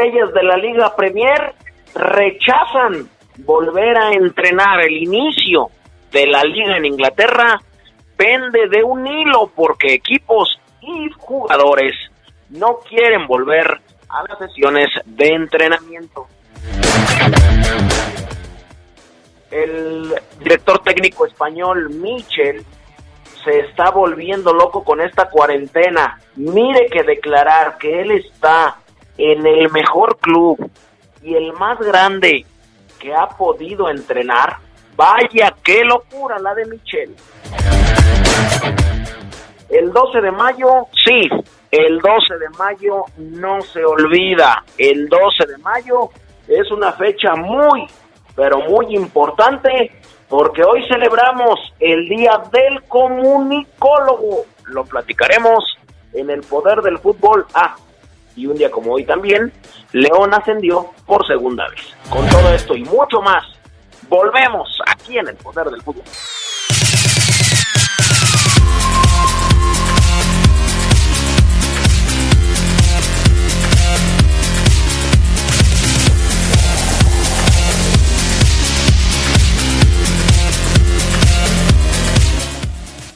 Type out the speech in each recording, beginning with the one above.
Estrellas de la Liga Premier rechazan volver a entrenar. El inicio de la liga en Inglaterra pende de un hilo porque equipos y jugadores no quieren volver a las sesiones de entrenamiento. El director técnico español Michel se está volviendo loco con esta cuarentena. Mire que declarar que él está en el mejor club y el más grande que ha podido entrenar, vaya qué locura la de Michel. El 12 de mayo, sí, el 12 de mayo no se olvida. El 12 de mayo es una fecha muy, pero muy importante porque hoy celebramos el Día del Comunicólogo. Lo platicaremos en el Poder del Fútbol A. Y un día como hoy también, León ascendió por segunda vez. Con todo esto y mucho más, volvemos aquí en el Poder del Fútbol.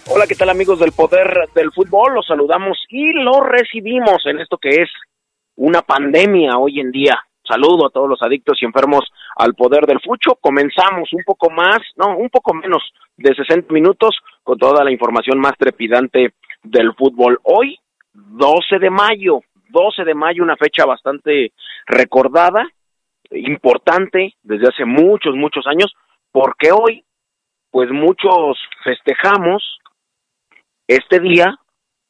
Hola, ¿qué tal amigos del Poder del Fútbol? Los saludamos y los recibimos en esto que es una pandemia hoy en día. Saludo a todos los adictos y enfermos al poder del fucho. Comenzamos un poco más, no, un poco menos de 60 minutos con toda la información más trepidante del fútbol. Hoy, 12 de mayo, 12 de mayo, una fecha bastante recordada, importante desde hace muchos, muchos años, porque hoy, pues muchos festejamos este día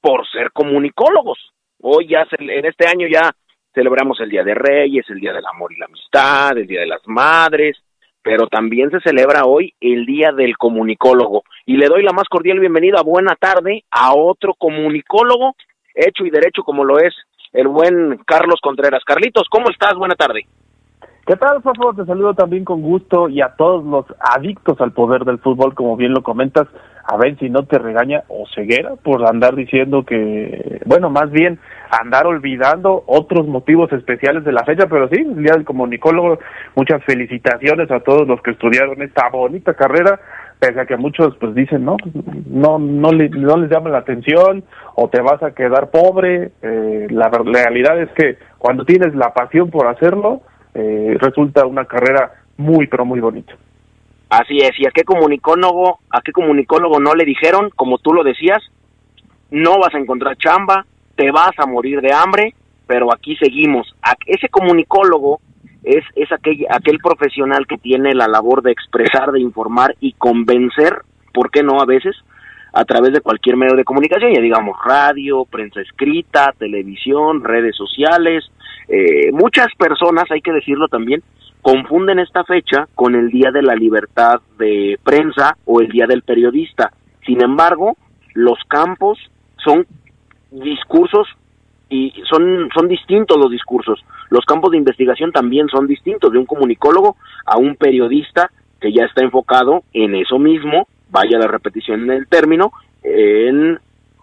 por ser comunicólogos. Hoy ya, en este año ya celebramos el Día de Reyes, el Día del Amor y la Amistad, el Día de las Madres, pero también se celebra hoy el Día del Comunicólogo. Y le doy la más cordial bienvenida, buena tarde, a otro comunicólogo, hecho y derecho como lo es el buen Carlos Contreras. Carlitos, ¿cómo estás? Buena tarde. ¿Qué tal, favor? Te saludo también con gusto y a todos los adictos al poder del fútbol, como bien lo comentas, a ver si no te regaña o ceguera por andar diciendo que, bueno, más bien andar olvidando otros motivos especiales de la fecha, pero sí, el Día del muchas felicitaciones a todos los que estudiaron esta bonita carrera, pese a que muchos pues dicen, no, no, no, le, no les llama la atención o te vas a quedar pobre, eh, la realidad es que cuando tienes la pasión por hacerlo, eh, resulta una carrera muy, pero muy bonita. Así es, y a qué comunicólogo, a qué comunicólogo no le dijeron, como tú lo decías, no vas a encontrar chamba, te vas a morir de hambre, pero aquí seguimos. ese comunicólogo es, es aquel, aquel profesional que tiene la labor de expresar, de informar y convencer, ¿por qué no a veces? a través de cualquier medio de comunicación, ya digamos radio, prensa escrita, televisión, redes sociales. Eh, muchas personas, hay que decirlo también, confunden esta fecha con el Día de la Libertad de Prensa o el Día del Periodista. Sin embargo, los campos son discursos y son, son distintos los discursos. Los campos de investigación también son distintos, de un comunicólogo a un periodista que ya está enfocado en eso mismo vaya la repetición del término, en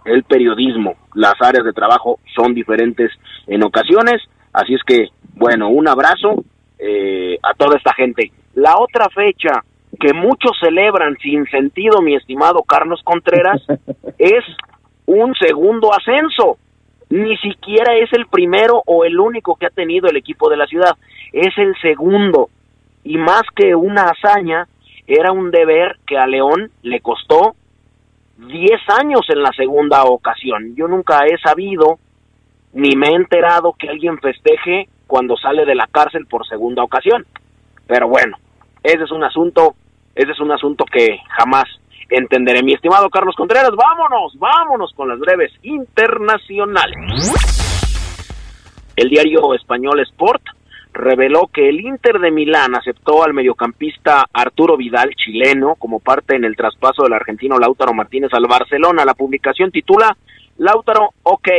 el periodismo. Las áreas de trabajo son diferentes en ocasiones, así es que, bueno, un abrazo eh, a toda esta gente. La otra fecha que muchos celebran sin sentido, mi estimado Carlos Contreras, es un segundo ascenso. Ni siquiera es el primero o el único que ha tenido el equipo de la ciudad, es el segundo. Y más que una hazaña, era un deber que a León le costó 10 años en la segunda ocasión. Yo nunca he sabido ni me he enterado que alguien festeje cuando sale de la cárcel por segunda ocasión. Pero bueno, ese es un asunto, ese es un asunto que jamás entenderé. Mi estimado Carlos Contreras, vámonos, vámonos con las breves internacionales. El diario español Sport reveló que el Inter de Milán aceptó al mediocampista Arturo Vidal, chileno, como parte en el traspaso del argentino Lautaro Martínez al Barcelona. La publicación titula Lautaro, ok,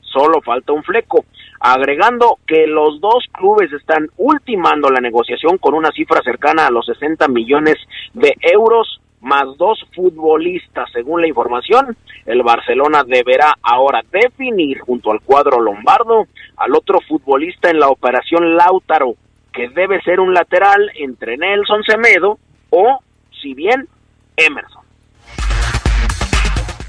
solo falta un fleco, agregando que los dos clubes están ultimando la negociación con una cifra cercana a los 60 millones de euros más dos futbolistas. Según la información, el Barcelona deberá ahora definir junto al cuadro lombardo al otro futbolista en la operación Lautaro, que debe ser un lateral entre Nelson Semedo o, si bien, Emerson.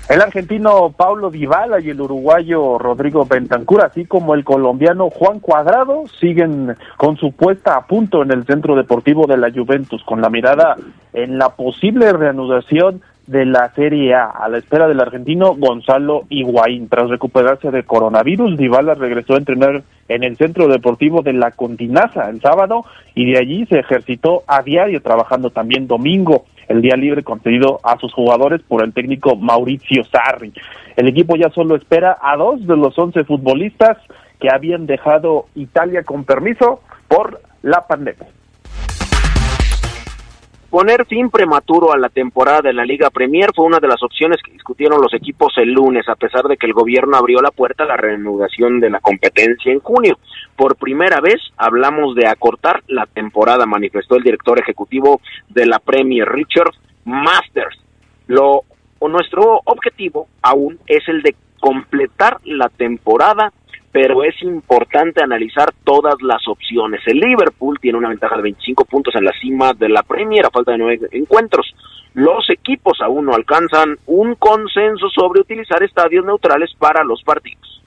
El argentino Paulo Dybala y el uruguayo Rodrigo Bentancur, así como el colombiano Juan Cuadrado, siguen con su puesta a punto en el centro deportivo de la Juventus, con la mirada en la posible reanudación de la Serie A, a la espera del argentino Gonzalo Higuaín. Tras recuperarse de coronavirus, Dybala regresó a entrenar en el Centro Deportivo de La Continaza el sábado y de allí se ejercitó a diario, trabajando también domingo el día libre concedido a sus jugadores por el técnico Mauricio Sarri. El equipo ya solo espera a dos de los once futbolistas que habían dejado Italia con permiso por la pandemia. Poner fin prematuro a la temporada de la Liga Premier fue una de las opciones que discutieron los equipos el lunes, a pesar de que el gobierno abrió la puerta a la reanudación de la competencia en junio. Por primera vez hablamos de acortar la temporada, manifestó el director ejecutivo de la Premier, Richard Masters. Lo, nuestro objetivo aún es el de completar la temporada pero es importante analizar todas las opciones. El Liverpool tiene una ventaja de 25 puntos en la cima de la Premier a falta de nueve encuentros. Los equipos aún no alcanzan un consenso sobre utilizar estadios neutrales para los partidos.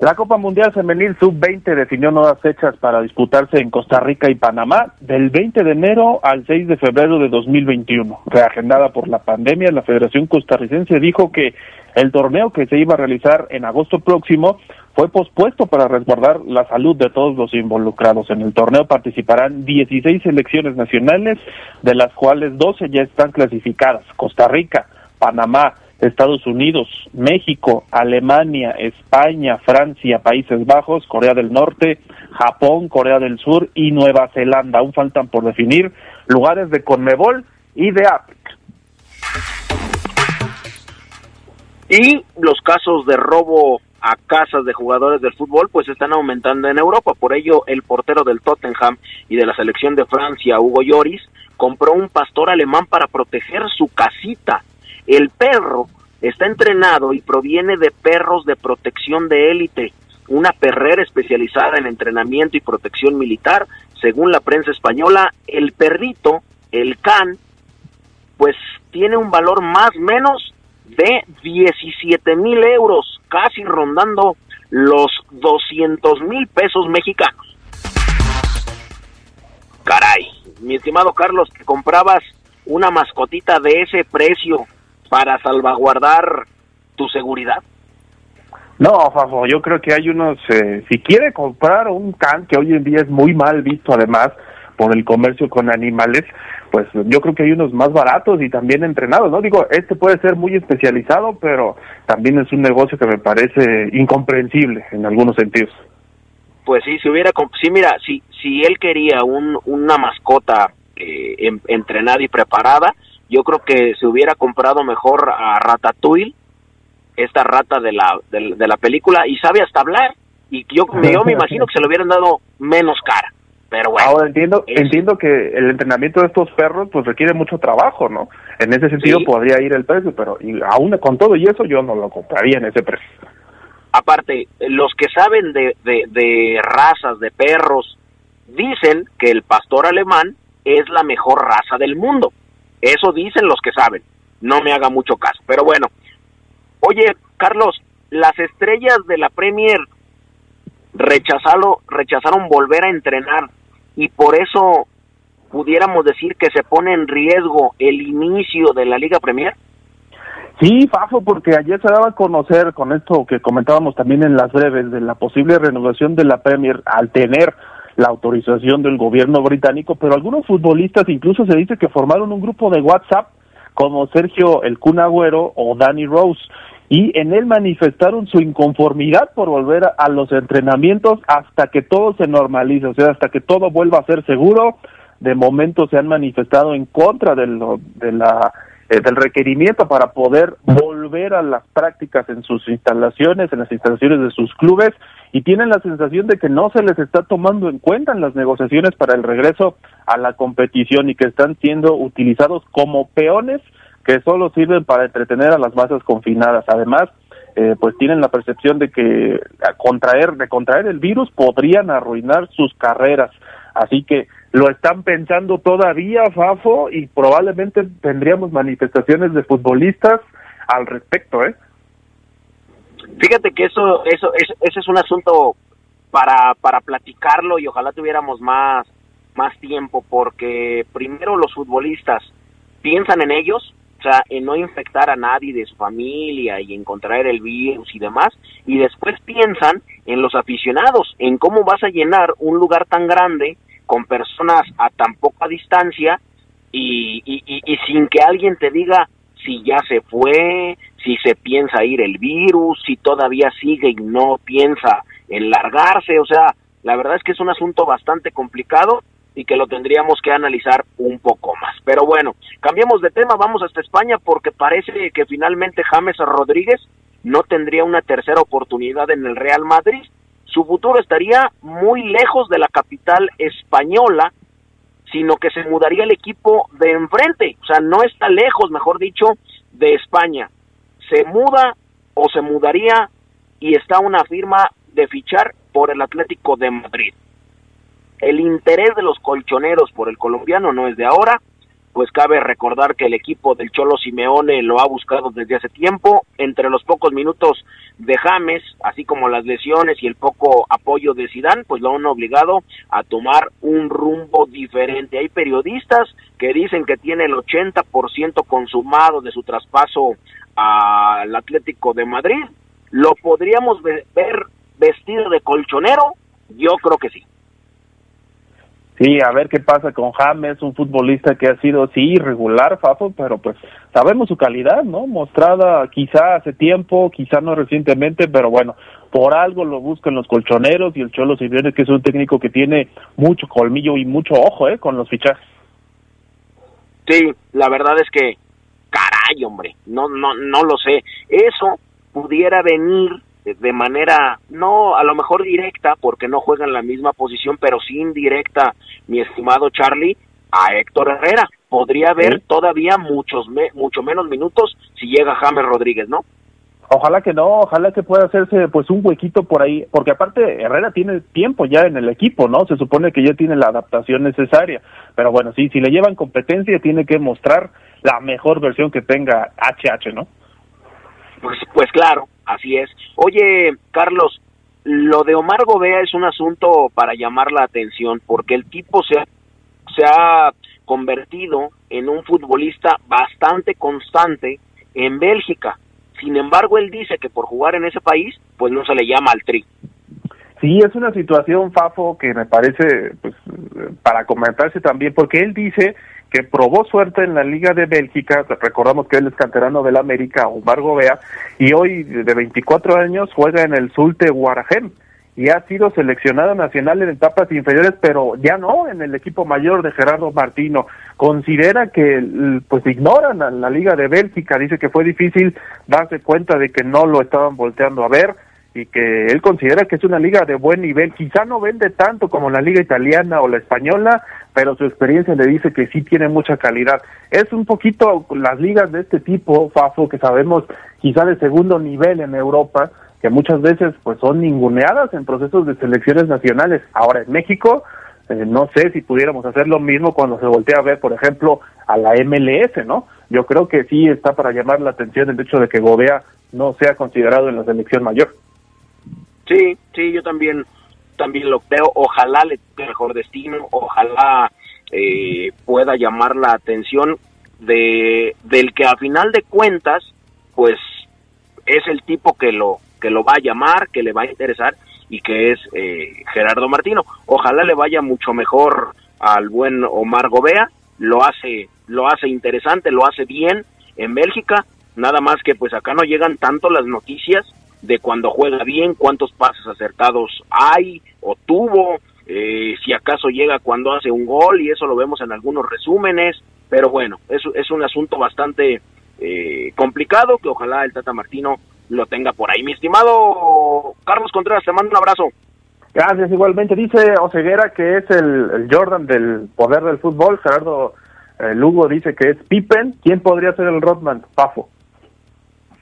La Copa Mundial Femenil Sub-20 definió nuevas fechas para disputarse en Costa Rica y Panamá del 20 de enero al 6 de febrero de 2021. Reagendada por la pandemia, la Federación Costarricense dijo que el torneo que se iba a realizar en agosto próximo fue pospuesto para resguardar la salud de todos los involucrados. En el torneo participarán 16 selecciones nacionales, de las cuales 12 ya están clasificadas. Costa Rica, Panamá, Estados Unidos, México, Alemania, España, Francia, Países Bajos, Corea del Norte, Japón, Corea del Sur y Nueva Zelanda. Aún faltan por definir lugares de Conmebol y de APEC. Y los casos de robo a casas de jugadores del fútbol pues están aumentando en Europa. Por ello, el portero del Tottenham y de la selección de Francia, Hugo Lloris, compró un pastor alemán para proteger su casita. El perro está entrenado y proviene de perros de protección de élite, una perrera especializada en entrenamiento y protección militar. Según la prensa española, el perrito, el can, pues tiene un valor más menos de 17 mil euros, casi rondando los 200 mil pesos mexicanos. Caray, mi estimado Carlos, que comprabas una mascotita de ese precio para salvaguardar tu seguridad. No, Fafo, yo creo que hay unos, eh, si quiere comprar un can, que hoy en día es muy mal visto además por el comercio con animales, pues yo creo que hay unos más baratos y también entrenados, ¿no? Digo, este puede ser muy especializado, pero también es un negocio que me parece incomprensible en algunos sentidos. Pues sí, si hubiera, sí, mira, si, si él quería un, una mascota eh, entrenada y preparada, yo creo que se hubiera comprado mejor a Ratatouille, esta rata de la, de, la película, y sabe hasta hablar, y yo, yo me imagino que se lo hubieran dado menos cara. Pero bueno, Ahora entiendo, entiendo que el entrenamiento de estos perros pues requiere mucho trabajo, ¿no? En ese sentido podría ir el precio, pero y aún con todo y eso yo no lo compraría en ese precio. Aparte, los que saben de, de, de razas de perros dicen que el pastor alemán es la mejor raza del mundo. Eso dicen los que saben. No me haga mucho caso. Pero bueno, oye, Carlos, las estrellas de la Premier rechazaron, rechazaron volver a entrenar y por eso pudiéramos decir que se pone en riesgo el inicio de la Liga Premier? Sí, Fafo, porque ayer se daba a conocer con esto que comentábamos también en las breves de la posible renovación de la Premier al tener la autorización del gobierno británico, pero algunos futbolistas incluso se dice que formaron un grupo de WhatsApp como Sergio El Kun Agüero o Danny Rose y en él manifestaron su inconformidad por volver a los entrenamientos hasta que todo se normalice, o sea, hasta que todo vuelva a ser seguro. De momento se han manifestado en contra de, lo, de la eh, del requerimiento para poder volver a las prácticas en sus instalaciones, en las instalaciones de sus clubes, y tienen la sensación de que no se les está tomando en cuenta en las negociaciones para el regreso a la competición y que están siendo utilizados como peones que solo sirven para entretener a las masas confinadas. Además, eh, pues tienen la percepción de que contraer, de contraer el virus podrían arruinar sus carreras. Así que lo están pensando todavía, Fafo, y probablemente tendríamos manifestaciones de futbolistas al respecto, ¿eh? Fíjate que eso, eso, eso ese es un asunto para, para platicarlo y ojalá tuviéramos más, más tiempo, porque primero los futbolistas piensan en ellos, sea, en no infectar a nadie de su familia y en contraer el virus y demás, y después piensan en los aficionados, en cómo vas a llenar un lugar tan grande con personas a tan poca distancia y, y, sin que alguien te diga si ya se fue, si se piensa ir el virus, si todavía sigue y no piensa en largarse, o sea, la verdad es que es un asunto bastante complicado y que lo tendríamos que analizar un poco más. Pero bueno, cambiamos de tema, vamos hasta España porque parece que finalmente James Rodríguez no tendría una tercera oportunidad en el Real Madrid su futuro estaría muy lejos de la capital española, sino que se mudaría el equipo de enfrente, o sea, no está lejos, mejor dicho, de España. Se muda o se mudaría y está una firma de fichar por el Atlético de Madrid. El interés de los colchoneros por el colombiano no es de ahora, pues cabe recordar que el equipo del Cholo Simeone lo ha buscado desde hace tiempo. Entre los pocos minutos de James, así como las lesiones y el poco apoyo de Sidán, pues lo han obligado a tomar un rumbo diferente. Hay periodistas que dicen que tiene el 80% consumado de su traspaso al Atlético de Madrid. ¿Lo podríamos ver vestido de colchonero? Yo creo que sí. Sí, a ver qué pasa con James, un futbolista que ha sido, sí, irregular, Fafo, pero pues sabemos su calidad, ¿no? Mostrada quizá hace tiempo, quizá no recientemente, pero bueno, por algo lo buscan los colchoneros y el Cholo Simeone, que es un técnico que tiene mucho colmillo y mucho ojo, ¿eh? Con los fichajes. Sí, la verdad es que, caray, hombre, no, no, no lo sé. Eso pudiera venir de manera, no a lo mejor directa, porque no juegan la misma posición, pero sí indirecta, mi estimado Charlie, a Héctor Herrera. Podría haber todavía muchos mucho menos minutos si llega James Rodríguez, ¿no? Ojalá que no, ojalá que pueda hacerse pues un huequito por ahí, porque aparte Herrera tiene tiempo ya en el equipo, ¿no? Se supone que ya tiene la adaptación necesaria, pero bueno, sí, si le llevan competencia tiene que mostrar la mejor versión que tenga HH, ¿no? Pues, pues claro, así es. Oye, Carlos, lo de Omar Gobea es un asunto para llamar la atención, porque el tipo se ha, se ha convertido en un futbolista bastante constante en Bélgica. Sin embargo, él dice que por jugar en ese país, pues no se le llama al tri. Sí, es una situación, Fafo, que me parece, pues, para comentarse también, porque él dice que probó suerte en la Liga de Bélgica, recordamos que él es canterano del América, Omar Gobea, y hoy de 24 años juega en el Zulte Guarajem y ha sido seleccionado nacional en etapas inferiores, pero ya no en el equipo mayor de Gerardo Martino. Considera que pues ignoran a la Liga de Bélgica, dice que fue difícil darse cuenta de que no lo estaban volteando a ver y que él considera que es una liga de buen nivel. Quizá no vende tanto como la liga italiana o la española, pero su experiencia le dice que sí tiene mucha calidad. Es un poquito las ligas de este tipo, Fafo, que sabemos quizá de segundo nivel en Europa, que muchas veces pues son ninguneadas en procesos de selecciones nacionales. Ahora en México, eh, no sé si pudiéramos hacer lo mismo cuando se voltea a ver, por ejemplo, a la MLS, ¿no? Yo creo que sí está para llamar la atención el hecho de que Gobea no sea considerado en la selección mayor. Sí, sí, yo también también lo creo. Ojalá le tenga mejor destino, ojalá eh, pueda llamar la atención de del que a final de cuentas pues es el tipo que lo que lo va a llamar que le va a interesar y que es eh, Gerardo Martino. Ojalá le vaya mucho mejor al buen Omar Gobea. Lo hace lo hace interesante lo hace bien en Bélgica. Nada más que pues acá no llegan tanto las noticias de cuando juega bien, cuántos pases acertados hay o tuvo, eh, si acaso llega cuando hace un gol y eso lo vemos en algunos resúmenes, pero bueno, es, es un asunto bastante eh, complicado que ojalá el Tata Martino lo tenga por ahí. Mi estimado Carlos Contreras, te mando un abrazo. Gracias, igualmente. Dice Oseguera que es el, Jordan del poder del fútbol. Gerardo eh, Lugo dice que es Pippen. ¿Quién podría ser el Rodman? Pafo.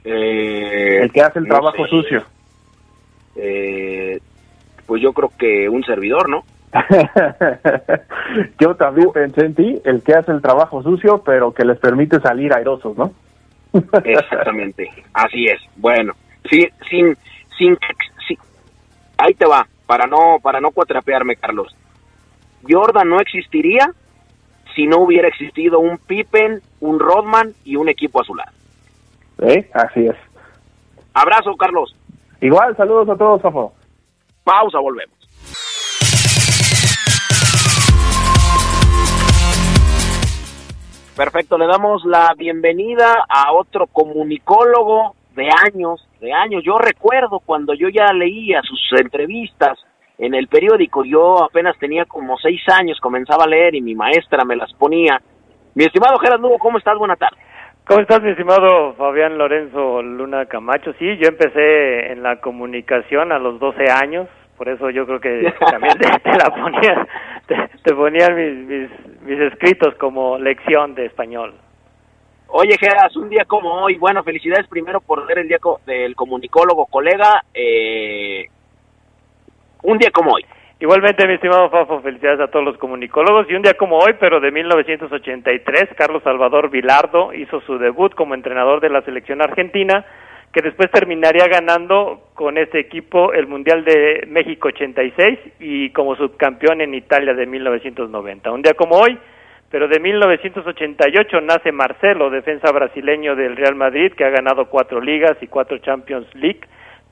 Eh, el que hace el trabajo sucio. Eh, pues yo creo que un servidor, ¿no? yo también pensé en ti, el que hace el trabajo sucio, pero que les permite salir airosos, ¿no? Exactamente, así es. Bueno, sin, sin, sin, ahí te va, para no, para no cuatrapearme, Carlos. Jordan no existiría si no hubiera existido un Pippen, un Rodman y un equipo azulado. ¿Eh? Así es. Abrazo, Carlos. Igual, saludos a todos, Fafo. Pausa, volvemos. Perfecto, le damos la bienvenida a otro comunicólogo de años, de años. Yo recuerdo cuando yo ya leía sus entrevistas en el periódico, yo apenas tenía como seis años, comenzaba a leer y mi maestra me las ponía. Mi estimado Gerardo ¿cómo estás? Buenas tardes. ¿Cómo estás, mi estimado Fabián Lorenzo Luna Camacho? Sí, yo empecé en la comunicación a los 12 años, por eso yo creo que también te, la ponían, te, ponían mis, mis, escritos como lección de español. Oye, Geras, un día como hoy, bueno, felicidades primero por ser el día del comunicólogo, colega, eh, un día como hoy. Igualmente, mi estimado Fafo, felicidades a todos los comunicólogos. Y un día como hoy, pero de 1983, Carlos Salvador Vilardo hizo su debut como entrenador de la selección argentina, que después terminaría ganando con este equipo el Mundial de México 86 y como subcampeón en Italia de 1990. Un día como hoy, pero de 1988 nace Marcelo, defensa brasileño del Real Madrid, que ha ganado cuatro ligas y cuatro Champions League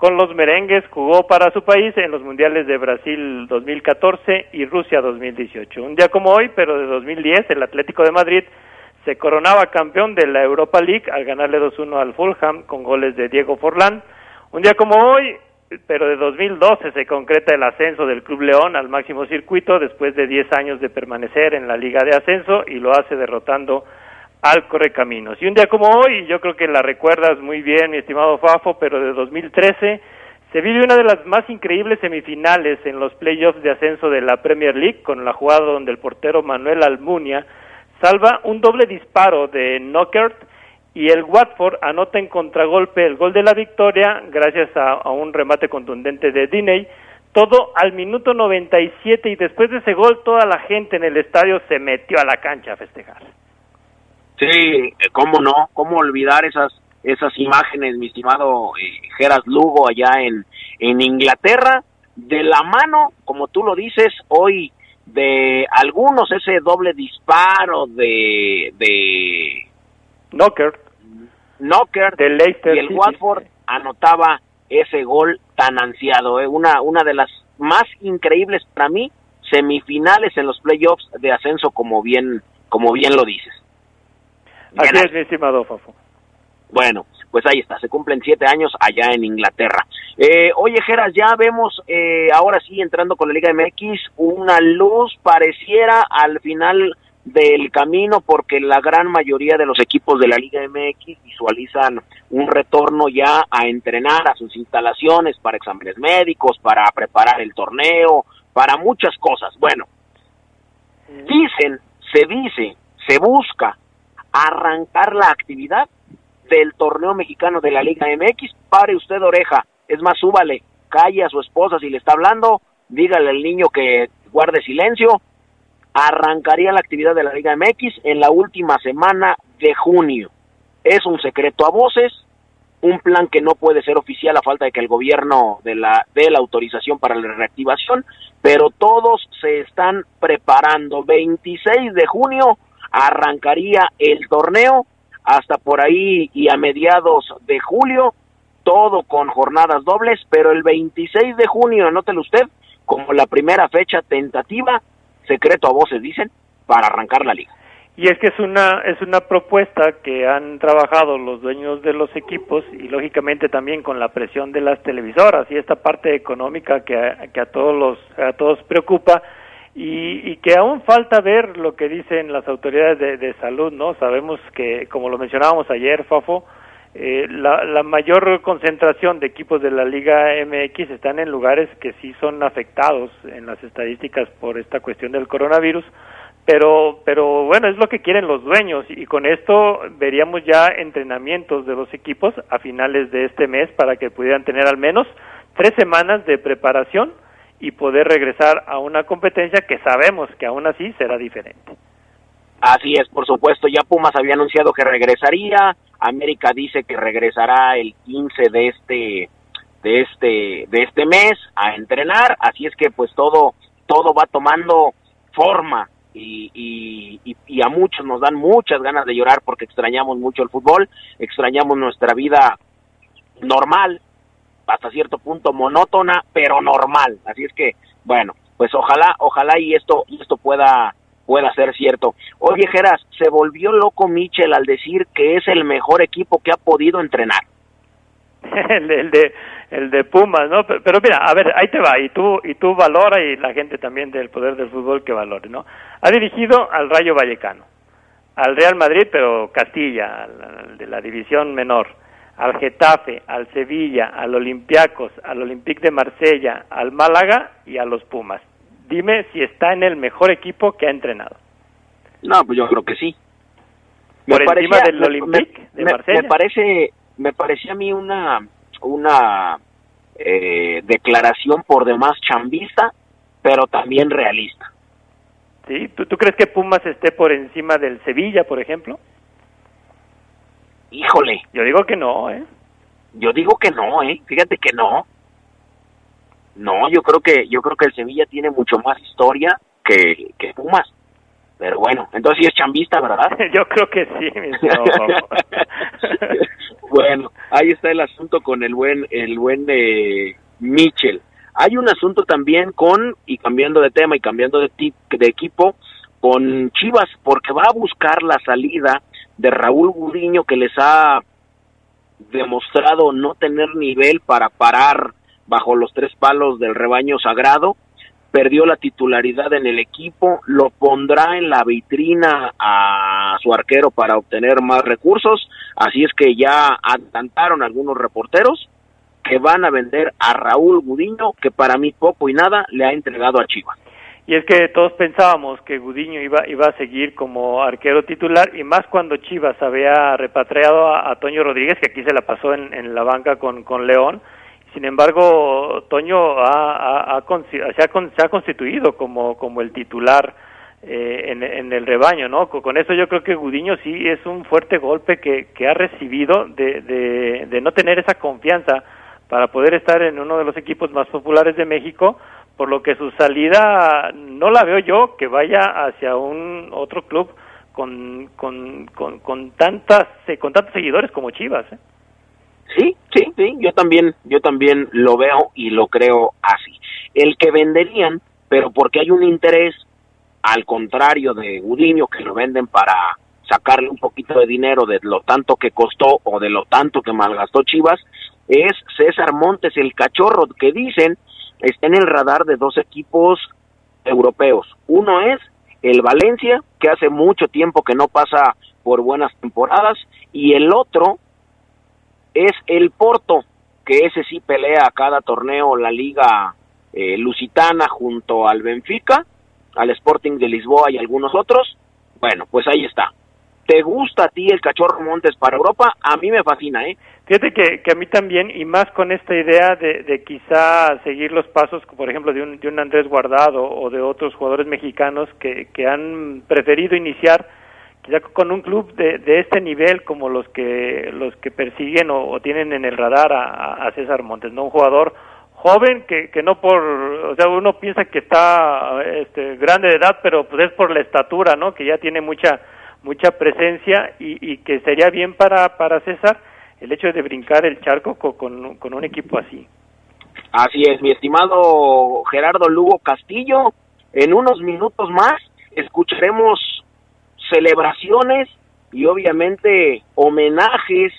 con los merengues jugó para su país en los mundiales de Brasil 2014 y Rusia 2018. Un día como hoy, pero de 2010, el Atlético de Madrid se coronaba campeón de la Europa League al ganarle 2-1 al Fulham con goles de Diego Forlán. Un día como hoy, pero de 2012 se concreta el ascenso del Club León al máximo circuito después de 10 años de permanecer en la Liga de Ascenso y lo hace derrotando al Correcaminos. Y un día como hoy, yo creo que la recuerdas muy bien, mi estimado Fafo, pero de 2013 se vive una de las más increíbles semifinales en los playoffs de ascenso de la Premier League, con la jugada donde el portero Manuel Almunia salva un doble disparo de Knockert y el Watford anota en contragolpe el gol de la victoria gracias a, a un remate contundente de Diney, todo al minuto 97 y después de ese gol toda la gente en el estadio se metió a la cancha a festejar. Sí, eh, cómo no, cómo olvidar esas esas imágenes, mi estimado eh, Geras Lugo allá en, en Inglaterra, de la mano, como tú lo dices, hoy de algunos ese doble disparo de de Knocker, Knocker de Leicester y el Watford anotaba ese gol tan ansiado, eh, una una de las más increíbles para mí semifinales en los playoffs de ascenso como bien como bien lo dices. Así es, mi estimado Fafo. Bueno, pues ahí está, se cumplen siete años allá en Inglaterra. Eh, oye, Geras, ya vemos, eh, ahora sí, entrando con la Liga MX, una luz pareciera al final del camino porque la gran mayoría de los equipos de la Liga MX visualizan un retorno ya a entrenar a sus instalaciones para exámenes médicos, para preparar el torneo, para muchas cosas. Bueno, dicen, se dice, se busca arrancar la actividad del torneo mexicano de la Liga MX. Pare usted oreja, es más, súbale, calle a su esposa si le está hablando, dígale al niño que guarde silencio. Arrancaría la actividad de la Liga MX en la última semana de junio. Es un secreto a voces, un plan que no puede ser oficial a falta de que el gobierno de la dé la autorización para la reactivación, pero todos se están preparando. 26 de junio arrancaría el torneo hasta por ahí y a mediados de julio, todo con jornadas dobles, pero el 26 de junio, anótelo usted, como la primera fecha tentativa, secreto a voces dicen, para arrancar la liga. Y es que es una es una propuesta que han trabajado los dueños de los equipos y lógicamente también con la presión de las televisoras y esta parte económica que a, que a todos los a todos preocupa y, y, que aún falta ver lo que dicen las autoridades de, de salud, ¿no? Sabemos que como lo mencionábamos ayer, Fafo, eh, la, la mayor concentración de equipos de la Liga MX están en lugares que sí son afectados en las estadísticas por esta cuestión del coronavirus pero pero bueno es lo que quieren los dueños y con esto veríamos ya entrenamientos de los equipos a finales de este mes para que pudieran tener al menos tres semanas de preparación y poder regresar a una competencia que sabemos que aún así será diferente. Así es, por supuesto, ya Pumas había anunciado que regresaría, América dice que regresará el 15 de este de este de este mes a entrenar, así es que pues todo todo va tomando forma y, y, y, a muchos nos dan muchas ganas de llorar porque extrañamos mucho el fútbol, extrañamos nuestra vida normal, hasta cierto punto monótona, pero normal. Así es que, bueno, pues ojalá, ojalá y esto, esto pueda, pueda ser cierto. Oye, Geras, se volvió loco Michel al decir que es el mejor equipo que ha podido entrenar. el, el de el de Pumas, ¿no? Pero, mira, a ver, ahí te va, y tú, y tú valora, y la gente también del poder del fútbol que valore, ¿no? Ha dirigido al Rayo Vallecano, al Real Madrid, pero Castilla, al, de la división menor, al Getafe, al Sevilla, al Olympiacos, al Olympique de Marsella, al Málaga y a los Pumas. Dime si está en el mejor equipo que ha entrenado. No, pues yo creo que sí. Por encima del Olympique de Marsella. Me parece, me parecía a mí una una eh, declaración por demás chambista, pero también realista. ¿Sí? ¿Tú, ¿Tú crees que Pumas esté por encima del Sevilla, por ejemplo? Híjole. Yo digo que no, ¿eh? Yo digo que no, ¿eh? Fíjate que no. No, yo creo que yo creo que el Sevilla tiene mucho más historia que, que Pumas. Pero bueno, entonces sí es chambista, ¿verdad? yo creo que sí. bueno, ahí está el asunto con el buen el buen de Mitchell. Hay un asunto también con y cambiando de tema y cambiando de tip, de equipo con Chivas porque va a buscar la salida de Raúl Gudiño que les ha demostrado no tener nivel para parar bajo los tres palos del rebaño sagrado perdió la titularidad en el equipo, lo pondrá en la vitrina a su arquero para obtener más recursos, así es que ya adelantaron algunos reporteros que van a vender a Raúl Gudiño, que para mí poco y nada le ha entregado a Chivas. Y es que todos pensábamos que Gudiño iba, iba a seguir como arquero titular, y más cuando Chivas había repatriado a, Toño Rodríguez, que aquí se la pasó en, en la banca con, con León, sin embargo, Toño ha, se, ha, constituido como, como el titular eh, en, el rebaño, ¿no? Con, eso yo creo que Gudiño sí es un fuerte golpe que, que ha recibido de, de, no tener esa confianza para poder estar en uno de los equipos más populares de México, por lo que su salida no la veo yo que vaya hacia un otro club con, con, con, con tantas, con tantos seguidores como Chivas. ¿eh? Sí, sí, sí, yo también, yo también lo veo y lo creo así. El que venderían, pero porque hay un interés, al contrario de Gudiño, que lo venden para sacarle un poquito de dinero de lo tanto que costó o de lo tanto que malgastó Chivas, es César Montes, el cachorro, que dicen está en el radar de dos equipos europeos. Uno es el Valencia, que hace mucho tiempo que no pasa por buenas temporadas, y el otro es el Porto, que ese sí pelea a cada torneo la liga eh, lusitana junto al Benfica, al Sporting de Lisboa y algunos otros. Bueno, pues ahí está. ¿Te gusta a ti el Cachorro Montes para Europa? A mí me fascina, ¿eh? Fíjate que, que a mí también, y más con esta idea de, de quizá seguir los pasos, por ejemplo, de un, de un Andrés Guardado o de otros jugadores mexicanos que, que han preferido iniciar quizá con un club de, de este nivel como los que los que persiguen o, tienen en el radar a, a, César Montes, no un jugador joven que, que no por, o sea, uno piensa que está este, grande de edad, pero pues es por la estatura, ¿no? Que ya tiene mucha mucha presencia y, y que sería bien para para César el hecho de brincar el charco con, con un equipo así. Así es, mi estimado Gerardo Lugo Castillo. En unos minutos más escucharemos celebraciones y obviamente homenajes,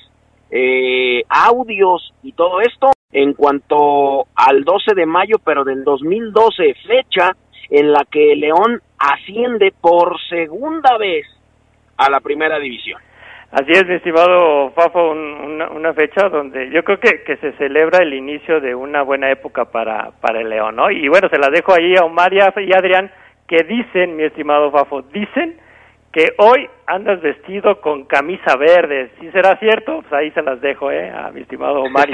eh, audios y todo esto en cuanto al 12 de mayo, pero del 2012, fecha en la que León asciende por segunda vez a la primera división. Así es, mi estimado Fafo, una, fecha donde yo creo que, que, se celebra el inicio de una buena época para, para el León, ¿no? Y bueno, se la dejo ahí a Omar y a Adrián, que dicen, mi estimado Fafo, dicen que hoy andas vestido con camisa verde. ¿Sí será cierto? Pues ahí se las dejo, ¿eh? A mi estimado Omar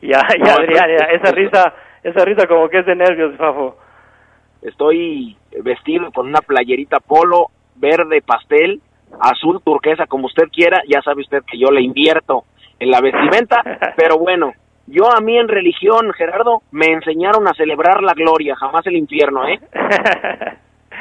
y, a, Adrián. Esa risa, esa risa como que es de nervios, Fafo. Estoy vestido con una playerita polo verde pastel azul turquesa, como usted quiera, ya sabe usted que yo le invierto en la vestimenta, pero bueno, yo a mí en religión, Gerardo, me enseñaron a celebrar la gloria, jamás el infierno, ¿eh?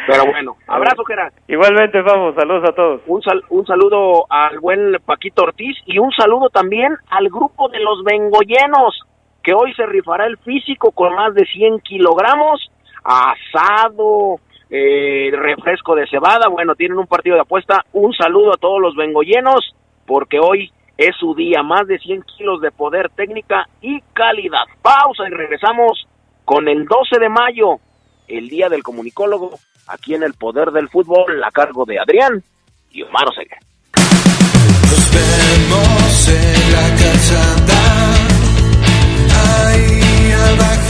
Pero bueno, abrazo Gerardo. Igualmente, vamos, saludos a todos. Un, un saludo al buen Paquito Ortiz y un saludo también al grupo de los vengoyenos, que hoy se rifará el físico con más de 100 kilogramos, asado, eh, refresco de cebada. Bueno, tienen un partido de apuesta. Un saludo a todos los vengoyenos, porque hoy es su día. Más de 100 kilos de poder, técnica y calidad. Pausa y regresamos con el 12 de mayo, el día del comunicólogo, aquí en el Poder del Fútbol, a cargo de Adrián y Omar Oseguera. Nos vemos en la calzada, ahí abajito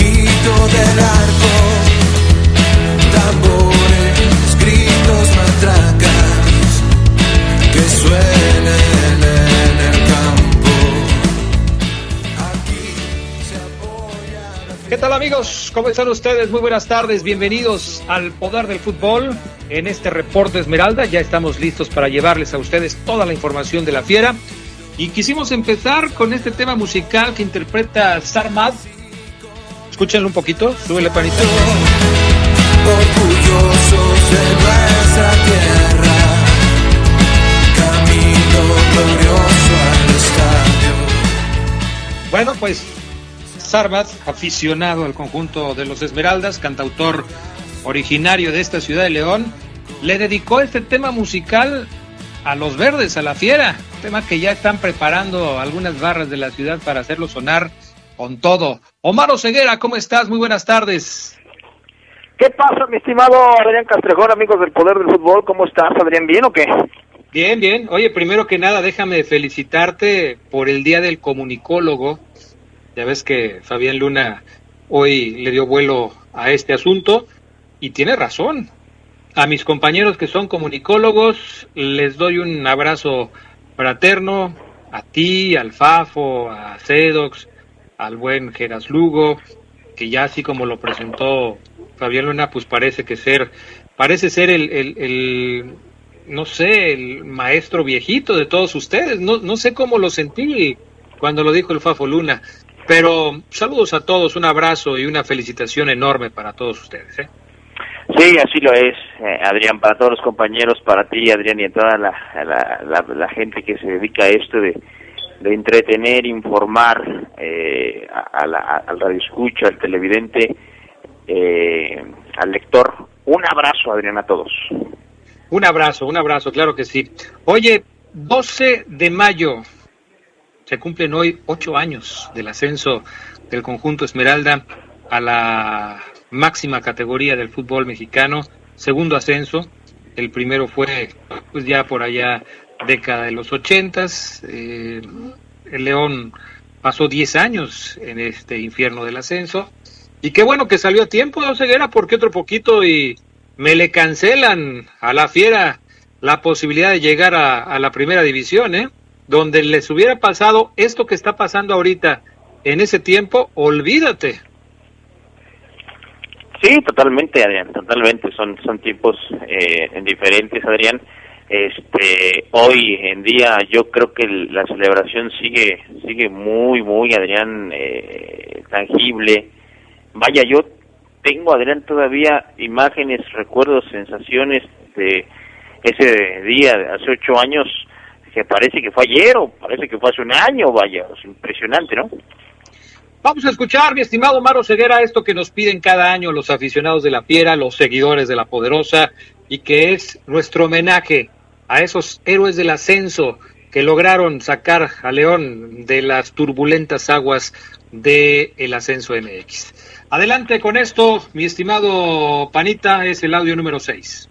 ¿Cómo están ustedes? Muy buenas tardes, bienvenidos al Poder del Fútbol. En este reporte Esmeralda ya estamos listos para llevarles a ustedes toda la información de la fiera. Y quisimos empezar con este tema musical que interpreta Sarmad. Escúchenlo un poquito, súbele panito orgullosos de nuestra tierra, camino glorioso al estadio. Bueno, pues Sarbat, aficionado al conjunto de los Esmeraldas, cantautor originario de esta ciudad de León, le dedicó este tema musical a los verdes, a la fiera, tema que ya están preparando algunas barras de la ciudad para hacerlo sonar con todo. Omar Ceguera, ¿cómo estás? Muy buenas tardes. ¿Qué pasa, mi estimado Adrián Castrejón, amigos del Poder del Fútbol? ¿Cómo estás, Adrián? ¿Bien o qué? Bien, bien. Oye, primero que nada, déjame felicitarte por el Día del Comunicólogo. Ya ves que Fabián Luna hoy le dio vuelo a este asunto y tiene razón. A mis compañeros que son comunicólogos les doy un abrazo fraterno, a ti, al Fafo, a Cedox, al buen Geras Lugo, que ya así como lo presentó Fabián Luna, pues parece que ser, parece ser el, el, no sé, el maestro viejito de todos ustedes. No, no sé cómo lo sentí cuando lo dijo el Fafo Luna. Pero saludos a todos, un abrazo y una felicitación enorme para todos ustedes. ¿eh? Sí, así lo es, eh, Adrián, para todos los compañeros, para ti, Adrián, y a toda la, la, la, gente que se dedica a esto de, de entretener, informar eh, a, la, al al televidente, eh, al lector. Un abrazo, Adrián, a todos. Un abrazo, un abrazo, claro que sí. Oye, 12 de mayo, se cumplen hoy ocho años del ascenso del conjunto Esmeralda a la máxima categoría del fútbol mexicano, segundo ascenso, el primero fue pues ya por allá década de los ochentas, eh, el León pasó 10 años en este infierno del ascenso, y qué bueno que salió a tiempo, de Ceguera, porque otro poquito y me le cancelan a la fiera la posibilidad de llegar a, la primera división, ¿eh? Donde les hubiera pasado esto que está pasando ahorita en ese tiempo, olvídate. Sí, totalmente, Adrián, totalmente. Son, son tiempos eh, diferentes, Adrián. este hoy en día yo creo que la celebración sigue sigue muy muy Adrián eh, tangible vaya yo tengo Adrián todavía imágenes recuerdos sensaciones de ese día de hace ocho años que parece que fue ayer o parece que fue hace un año vaya es impresionante no Vamos a escuchar, mi estimado Maro Ceguera, esto que nos piden cada año los aficionados de la Fiera, los seguidores de la Poderosa, y que es nuestro homenaje a esos héroes del ascenso que lograron sacar a León de las turbulentas aguas del el ascenso MX. Adelante con esto, mi estimado Panita, es el audio número 6.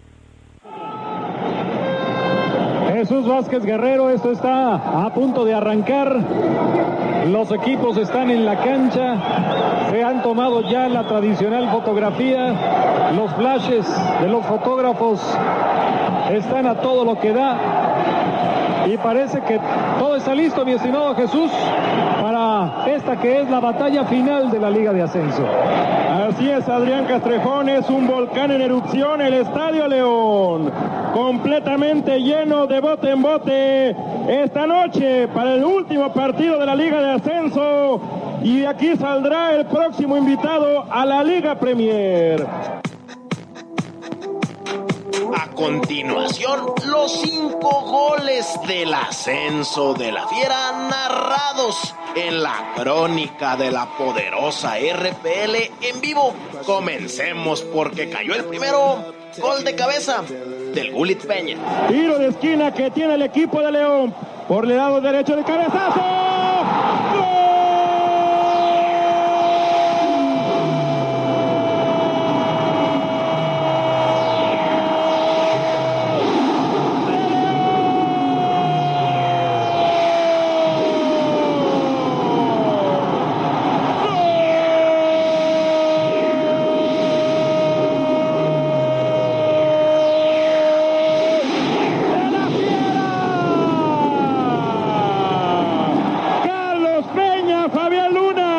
Jesús Vázquez Guerrero, esto está a punto de arrancar. Los equipos están en la cancha. Se han tomado ya la tradicional fotografía. Los flashes de los fotógrafos están a todo lo que da. Y parece que todo está listo, mi estimado Jesús, para esta que es la batalla final de la Liga de Ascenso. Así es, Adrián Castrejón, es un volcán en erupción, el Estadio León, completamente lleno de bote en bote esta noche para el último partido de la Liga de Ascenso. Y aquí saldrá el próximo invitado a la Liga Premier. A continuación, los cinco goles del ascenso de la fiera narrados en la crónica de la poderosa RPL en vivo. Comencemos porque cayó el primero, gol de cabeza del Gulit Peña. Tiro de esquina que tiene el equipo de León por el lado derecho de cabezazo. ¡Gol! Carlos Peña, Fabián Luna.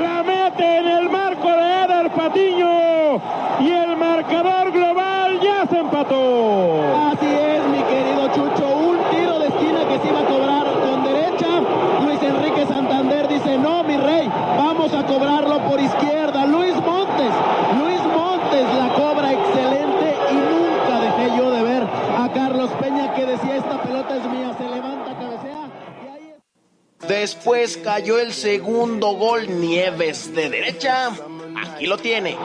La mete en el marco de Eder Patiño. Y el marcador global ya se empató. Así es, mi querido Chucho. Un tiro de esquina que se iba a cobrar con derecha. Luis Enrique Santander dice, no, mi rey, vamos a cobrarlo por izquierda. Luis Montes, Luis Montes la cobra excelente y nunca dejé yo de ver a Carlos Peña que decía, esta pelota es mía, se levanta, cabecea. Y ahí es- Después cayó el segundo gol Nieves de derecha. Aquí lo tiene.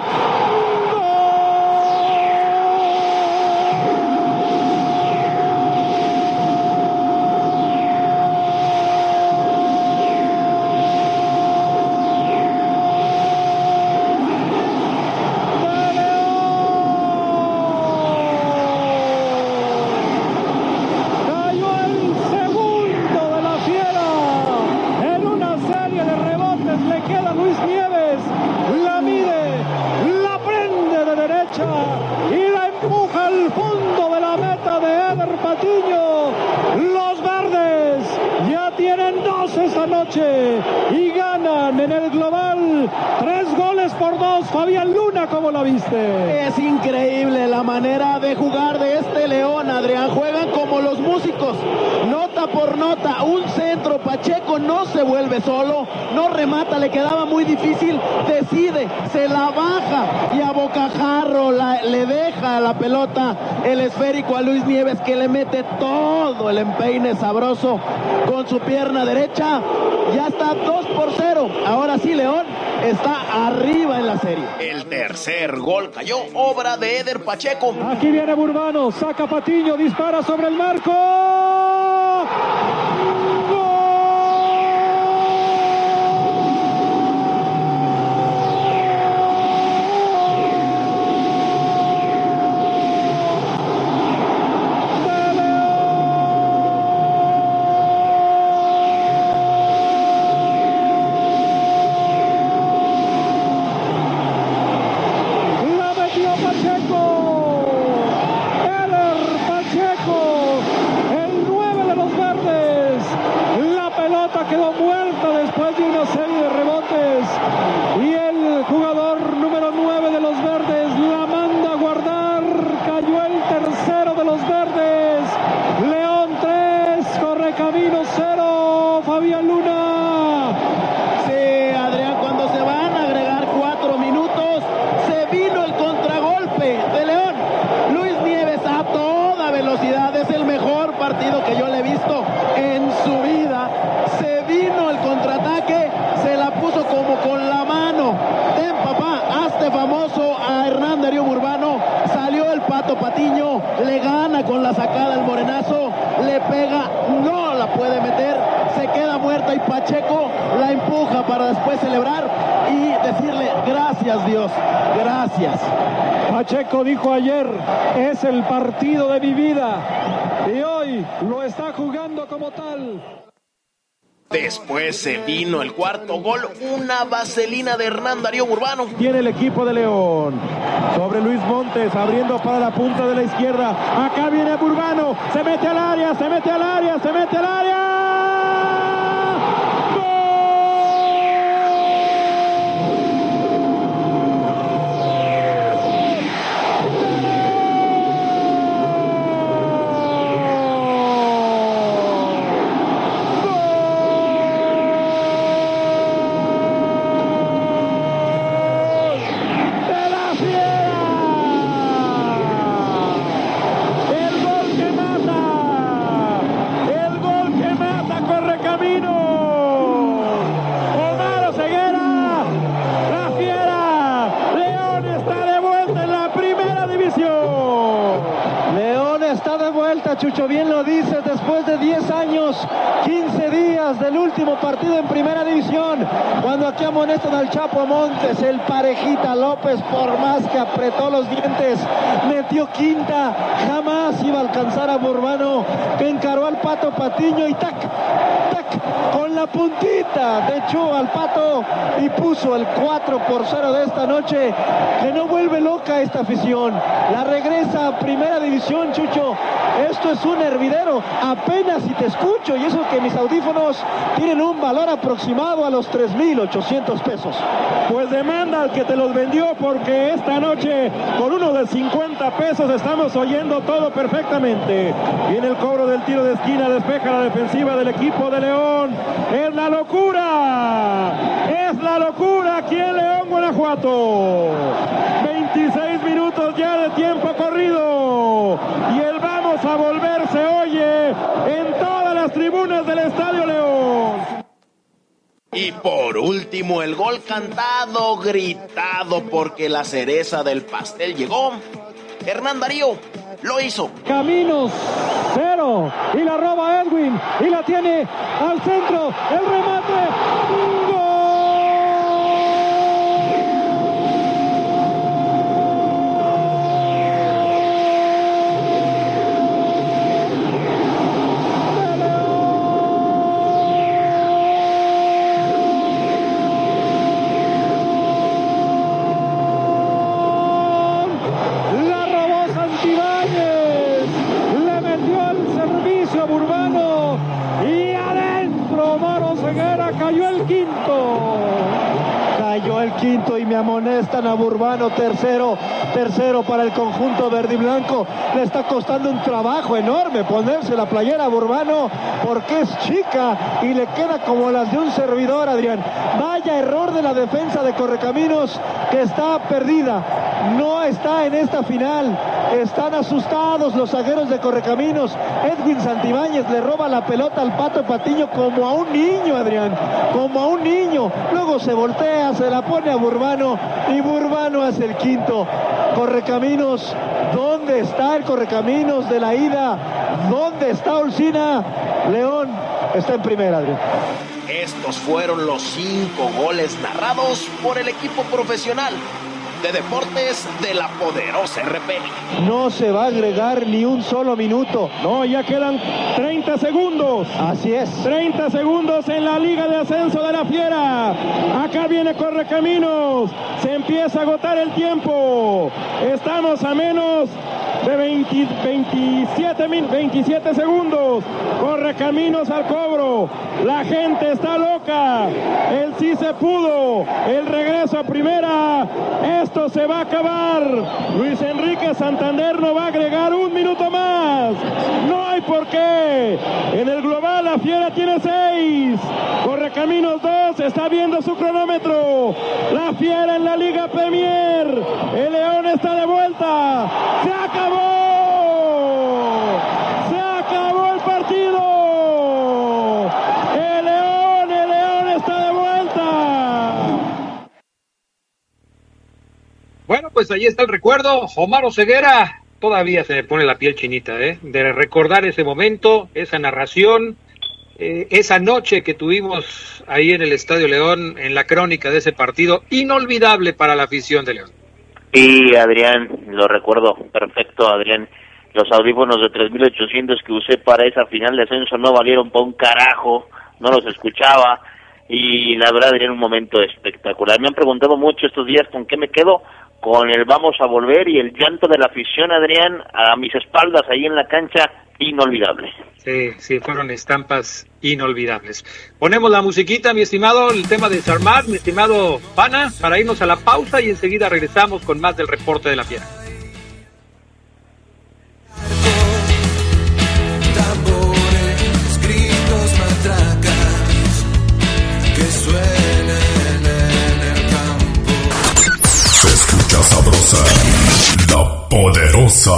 Cayó el segundo de la fiera. En una serie de rebotes le queda Luis Nieves. La mide, la prende de derecha y la empuja al fondo de la meta de Eder Patiño. Los verdes ya tienen dos esta noche y ganan en el global tres goles por dos. Fabián Luna, ¿cómo la viste? Es increíble la manera de jugar de este León, Adrián. Juegan como los músicos, nota por nota. Un centro, Pacheco no se vuelve solo, no remata, le quedaba muy difícil. Decide, se la baja y a bocajarro la- le deja la pelota el esférico a Luis Nieves que le mete todo el empeine sabroso con su pierna derecha. Ya está 2 por 0. Ahora sí, León está arriba en la serie. El tercer gol cayó, obra de Eder Pacheco. Aquí viene Burbano, saca Patiño, dispara sobre el marco. La metió Pacheco. Eder Pacheco. El Fabián Luna. Sí, Adrián, cuando se van a agregar cuatro minutos, se vino el contragolpe de León. Luis Nieves a toda velocidad, es el mejor partido que yo le he visto en su vida. Se vino el contraataque, se la puso como con la mano. Ten papá, hazte famoso a Hernán Darío Urbano. Salió el pato Patiño, le gana con la sacada el morenazo, no la puede meter, se queda muerta y Pacheco la empuja para después celebrar y decirle gracias Dios, gracias. Pacheco dijo ayer, es el partido de mi vida. Y hoy lo está jugando como tal. Después se vino el cuarto gol, una vaselina de Hernán Darío Urbano. Tiene el equipo de León. Sobre Luis Montes, abriendo para la punta de la izquierda. Acá viene Urbano. Se mete al área, se mete al área, se mete al área. Jamás iba a alcanzar a Burbano, que encaró al Pato Patiño y tac, con la puntita de echó al Pato y puso el 4 por 0 de esta noche, que no vuelve loca esta afición, la regresa a primera división, Chucho, esto es un hervidero, apenas si te escucho, y eso que mis audífonos tienen un valor aproximado a los 3.800 pesos. Pues demanda al que te los vendió porque esta noche con uno de 50 pesos estamos oyendo todo perfectamente. Viene el cobro del tiro de esquina, despeja la defensiva del equipo de Es la locura. Es la locura aquí en León, Guanajuato. 26 minutos ya de tiempo corrido. Y el vamos a volver se oye en todas las tribunas del Estadio León. Y por último, el gol cantado, gritado, porque la cereza del pastel llegó. Hernán Darío lo hizo. Caminos, cero. Y la roba Edwin. Y la tiene al centro. El remate. Quinto y me amonestan a Burbano, tercero, tercero para el conjunto verde y blanco. Le está costando un trabajo enorme ponerse la playera a Burbano porque es chica y le queda como las de un servidor, Adrián. Vaya error de la defensa de Correcaminos que está perdida. No está en esta final. Están asustados los zagueros de Correcaminos. Edwin Santibáñez le roba la pelota al Pato Patiño como a un niño, Adrián. Como a un niño. Luego se voltea, se la pone a Burbano y Burbano hace el quinto. Correcaminos, ¿dónde está el Correcaminos de la ida? ¿Dónde está Olcina? León está en primera, Adrián. Estos fueron los cinco goles narrados por el equipo profesional de deportes de la poderosa RP. No se va a agregar ni un solo minuto. No, ya quedan 30 segundos. Así es. 30 segundos en la Liga de Ascenso de la Fiera. Acá viene Correcaminos. Se empieza a agotar el tiempo. Estamos a menos de 20 27, mil- 27 segundos. Correcaminos al cobro. La gente está loca. El sí se pudo. El regreso a primera. Esto se va a acabar. Luis Enrique Santander no va a agregar un minuto más. No hay por qué. En el global la Fiera tiene seis. Correcaminos dos. Está viendo su cronómetro. La Fiera en la Liga Premier. El León está de vuelta. Se acabó. Se acabó el partido. El León, el León está de vuelta. Bueno, pues ahí está el recuerdo. Omar Ceguera, todavía se me pone la piel chinita, ¿eh? De recordar ese momento, esa narración, eh, esa noche que tuvimos ahí en el Estadio León, en la crónica de ese partido, inolvidable para la afición de León. Y Adrián, lo recuerdo perfecto, Adrián. Los audífonos de 3800 que usé para esa final de ascenso no valieron para un carajo, no los escuchaba. Y la verdad, Adrián, un momento espectacular. Me han preguntado mucho estos días con qué me quedo con el vamos a volver y el llanto de la afición, Adrián, a mis espaldas ahí en la cancha, inolvidable. Sí, sí, fueron estampas inolvidables. Ponemos la musiquita, mi estimado, el tema de Sarmat, mi estimado Pana, para irnos a la pausa y enseguida regresamos con más del reporte de la fiera. Tambores, gritos, matracas que suenen en el campo. Se escucha sabrosa, la poderosa.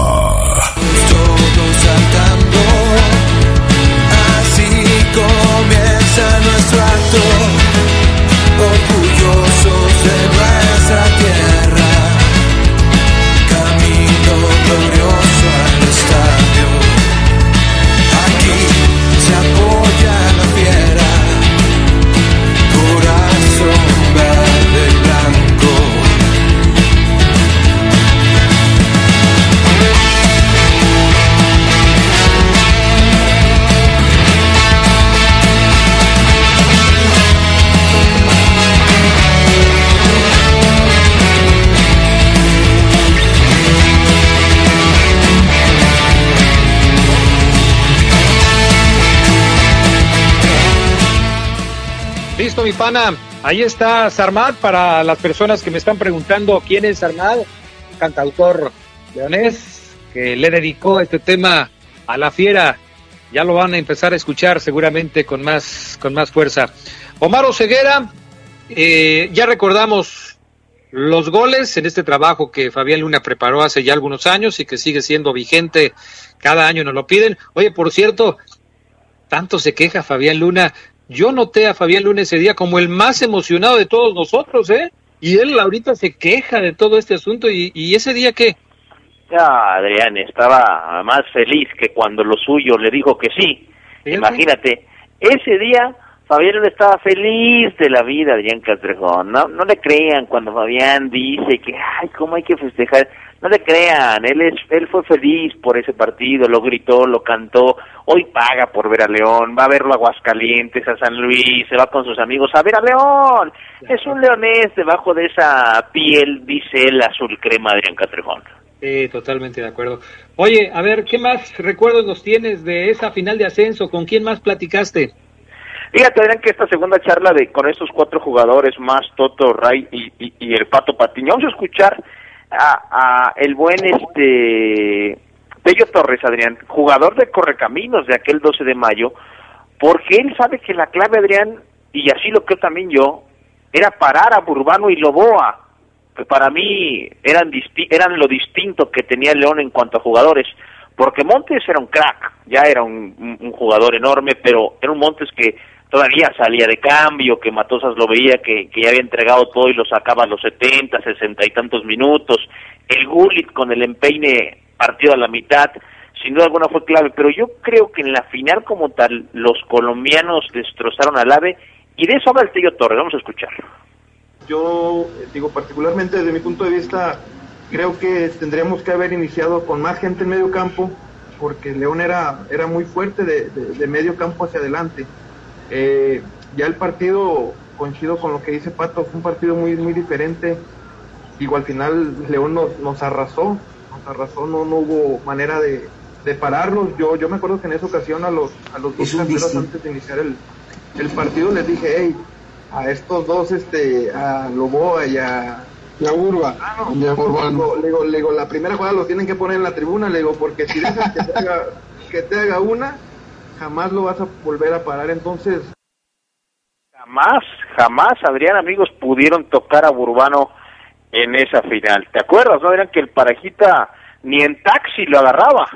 Mi pana. Ahí está Sarmat para las personas que me están preguntando quién es Sarmat, cantautor leonés que le dedicó este tema a la fiera. Ya lo van a empezar a escuchar seguramente con más, con más fuerza. Omar Ceguera, eh, ya recordamos los goles en este trabajo que Fabián Luna preparó hace ya algunos años y que sigue siendo vigente. Cada año nos lo piden. Oye, por cierto, tanto se queja Fabián Luna. Yo noté a Fabián Luna ese día como el más emocionado de todos nosotros, ¿eh? Y él ahorita se queja de todo este asunto. ¿Y, y ese día qué? Ya, Adrián, estaba más feliz que cuando lo suyo le dijo que sí. Imagínate, ese día Fabián estaba feliz de la vida, Adrián Castrejón. No, no le crean cuando Fabián dice que, ay, cómo hay que festejar. No le crean, él, es, él fue feliz por ese partido, lo gritó, lo cantó. Hoy paga por ver a León, va a verlo a Aguascalientes, a San Luis, se va con sus amigos a ver a León. Es un leonés debajo de esa piel, dice él, azul crema, Adrián Castrejón. Sí, totalmente de acuerdo. Oye, a ver, ¿qué más recuerdos nos tienes de esa final de ascenso? ¿Con quién más platicaste? Fíjate, Adrián, que esta segunda charla de con estos cuatro jugadores, más Toto, Ray y, y, y el Pato Patiño, vamos a escuchar a, a el buen este Pello Torres, Adrián, jugador de Correcaminos de aquel 12 de mayo, porque él sabe que la clave, Adrián, y así lo creo también yo, era parar a Burbano y Loboa, que para mí eran, eran lo distinto que tenía León en cuanto a jugadores, porque Montes era un crack, ya era un, un jugador enorme, pero era un Montes que todavía salía de cambio, que Matosas lo veía que, que ya había entregado todo y lo sacaba a los 70, 60 y tantos minutos, el Gullit con el empeine partido a la mitad, sin duda alguna fue clave, pero yo creo que en la final como tal los colombianos destrozaron al AVE y de eso habla el Tello Torres, vamos a escuchar. Yo digo particularmente desde mi punto de vista creo que tendríamos que haber iniciado con más gente en medio campo porque León era, era muy fuerte de, de, de medio campo hacia adelante. Eh, ya el partido, coincido con lo que dice Pato, fue un partido muy, muy diferente. Digo, al final León nos, nos arrasó, nos arrasó, no, no hubo manera de, de pararnos. Yo, yo me acuerdo que en esa ocasión a los, a los dos canteros antes de iniciar el, el partido les dije, hey, a estos dos, este, a Loboa y a, y a Urba. Ah, no. le, digo, le digo, la primera jugada lo tienen que poner en la tribuna, le digo, porque si dejas que te haga, que te haga una, jamás lo vas a volver a parar. Entonces, Jamás, jamás, Adrián, amigos, pudieron tocar a Burbano en esa final. ¿Te acuerdas, no? Eran que el parejita ni en taxi lo agarraba.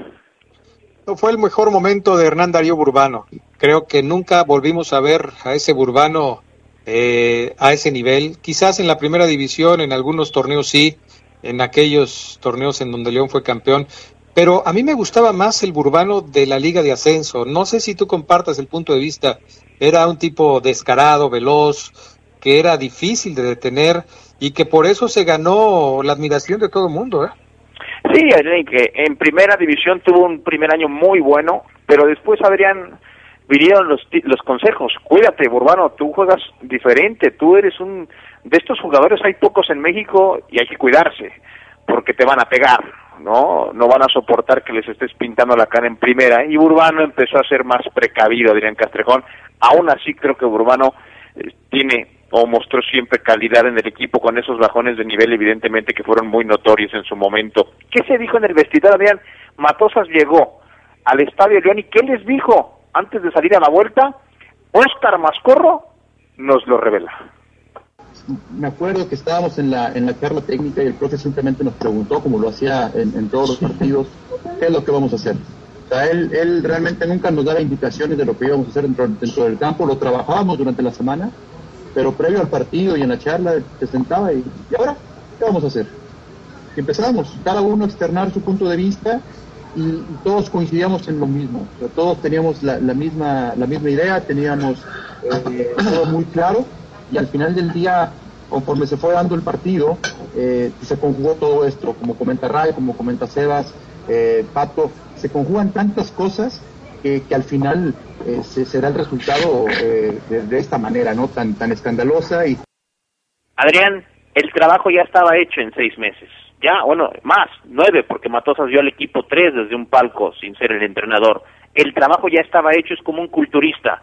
No fue el mejor momento de Hernán Darío Burbano. Creo que nunca volvimos a ver a ese Burbano eh, a ese nivel. Quizás en la primera división, en algunos torneos sí, en aquellos torneos en donde León fue campeón. Pero a mí me gustaba más el Burbano de la Liga de Ascenso. No sé si tú compartas el punto de vista. Era un tipo descarado, veloz, que era difícil de detener y que por eso se ganó la admiración de todo el mundo. ¿eh? Sí, Adrián, que en primera división tuvo un primer año muy bueno, pero después, Adrián, vinieron los, los consejos. Cuídate, Burbano, tú juegas diferente, tú eres un... De estos jugadores hay pocos en México y hay que cuidarse, porque te van a pegar, ¿no? No van a soportar que les estés pintando la cara en primera. Y Burbano empezó a ser más precavido, Adrián Castrejón. Aún así, creo que Burbano eh, tiene o mostró siempre calidad en el equipo con esos bajones de nivel evidentemente que fueron muy notorios en su momento. ¿Qué se dijo en el vestidor, Adrián? Matosas llegó al Estadio León y ¿qué les dijo antes de salir a la vuelta? Oscar Mascorro nos lo revela. Me acuerdo que estábamos en la, en la charla técnica y el profe simplemente nos preguntó, como lo hacía en, en todos los partidos, qué es lo que vamos a hacer. O sea, él, él realmente nunca nos daba indicaciones de lo que íbamos a hacer dentro, dentro del campo, lo trabajábamos durante la semana, pero previo al partido y en la charla te sentaba y, ¿y ahora qué vamos a hacer? Y empezamos, cada uno a externar su punto de vista y, y todos coincidíamos en lo mismo. O sea, todos teníamos la, la misma, la misma idea, teníamos eh, todo muy claro y al final del día, conforme se fue dando el partido, eh, se conjugó todo esto, como comenta Ray, como comenta Sebas, eh, Pato, se conjugan tantas cosas que, que al final eh, se, se da el resultado eh, de, de esta manera, ¿no? Tan, tan escandalosa y Adrián, el trabajo ya estaba hecho en seis meses. Ya, bueno, más, nueve, porque Matosas dio al equipo tres desde un palco sin ser el entrenador. El trabajo ya estaba hecho, es como un culturista.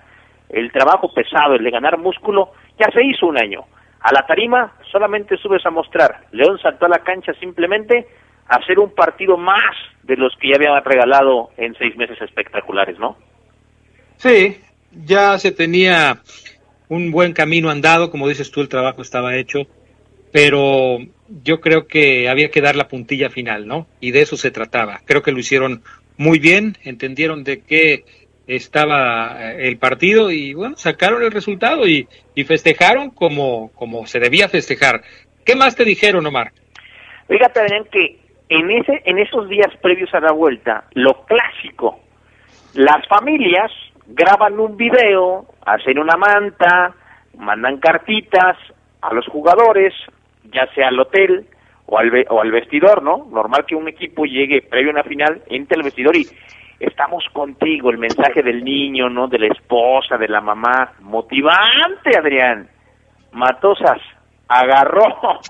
El trabajo pesado, el de ganar músculo, ya se hizo un año. A la tarima solamente subes a mostrar. León saltó a la cancha simplemente a hacer un partido más de los que ya habían regalado en seis meses espectaculares, ¿no? Sí, ya se tenía un buen camino andado, como dices tú, el trabajo estaba hecho, pero yo creo que había que dar la puntilla final, ¿no? Y de eso se trataba. Creo que lo hicieron muy bien, entendieron de qué estaba eh, el partido y bueno, sacaron el resultado y, y festejaron como, como se debía festejar. ¿Qué más te dijeron, Omar? Fíjate, Adrián, que en, ese, en esos días previos a la vuelta, lo clásico, las familias graban un video, hacen una manta, mandan cartitas a los jugadores, ya sea al hotel o al, o al vestidor, ¿no? Normal que un equipo llegue previo a una final, entre al vestidor y estamos contigo, el mensaje del niño, ¿no? De la esposa, de la mamá, motivante, Adrián. Matosas agarró,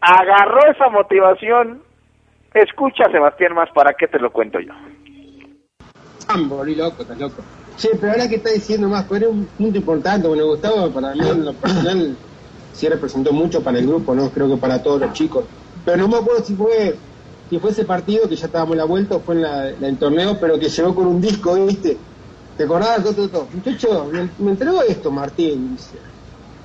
agarró esa motivación. Escucha, Sebastián, más para qué te lo cuento yo. Volví loco, está loco. Che, pero ahora que está diciendo más, pues era un punto importante, bueno, Gustavo para mí en lo personal sí representó mucho para el grupo, ¿no? Creo que para todos los chicos. Pero no me acuerdo si fue si fue ese partido que ya estábamos la vuelta fue en la, el torneo, pero que llegó con un disco, ¿viste? ¿Te acordás? Todo, todo. Muchacho, me, entregó esto, Martín, dice.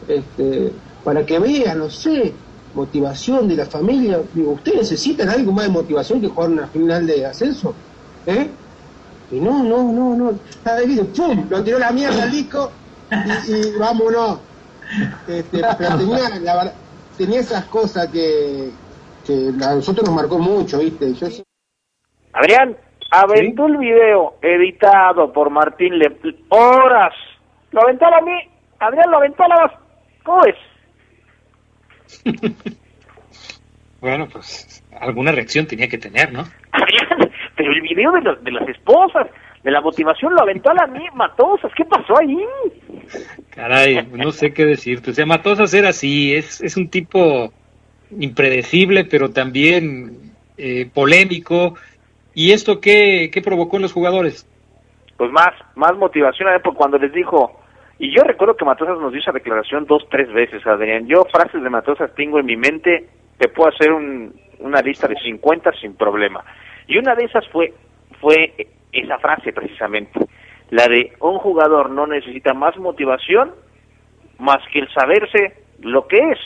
Este, para que vea, no sé, motivación de la familia. Digo, ¿ustedes necesitan algo más de motivación que jugar una final de ascenso? ¿Eh? Y no, no, no, no. Cada vez ¡pum! Lo tiró la mierda al disco y, vámonos. Este, pero tenía, la tenía esas cosas que, que a nosotros nos marcó mucho, ¿viste? Yo sí- Adrián, aventó el video editado por Martín Le... Horas. Lo aventó a mí. Adrián lo aventó a la... ¿Cómo es? Bueno, pues alguna reacción tenía que tener, ¿no? Adrián, pero el video de, los- de las esposas, de la motivación, lo aventó a la mí. Matosas, ¿qué pasó ahí? Caray, no sé qué decirte. O sea, Matosas era así, es, es un tipo impredecible, pero también eh, polémico. ¿Y esto qué, qué provocó en los jugadores? Pues más, más motivación, porque cuando les dijo... Y yo recuerdo que Matosas nos dio esa declaración dos, tres veces, Adrián. Yo frases de Matosas tengo en mi mente, te puedo hacer un- una lista de 50 sin problema. Y una de esas fue, fue esa frase precisamente. la de un jugador no necesita más motivación más que el saberse lo que es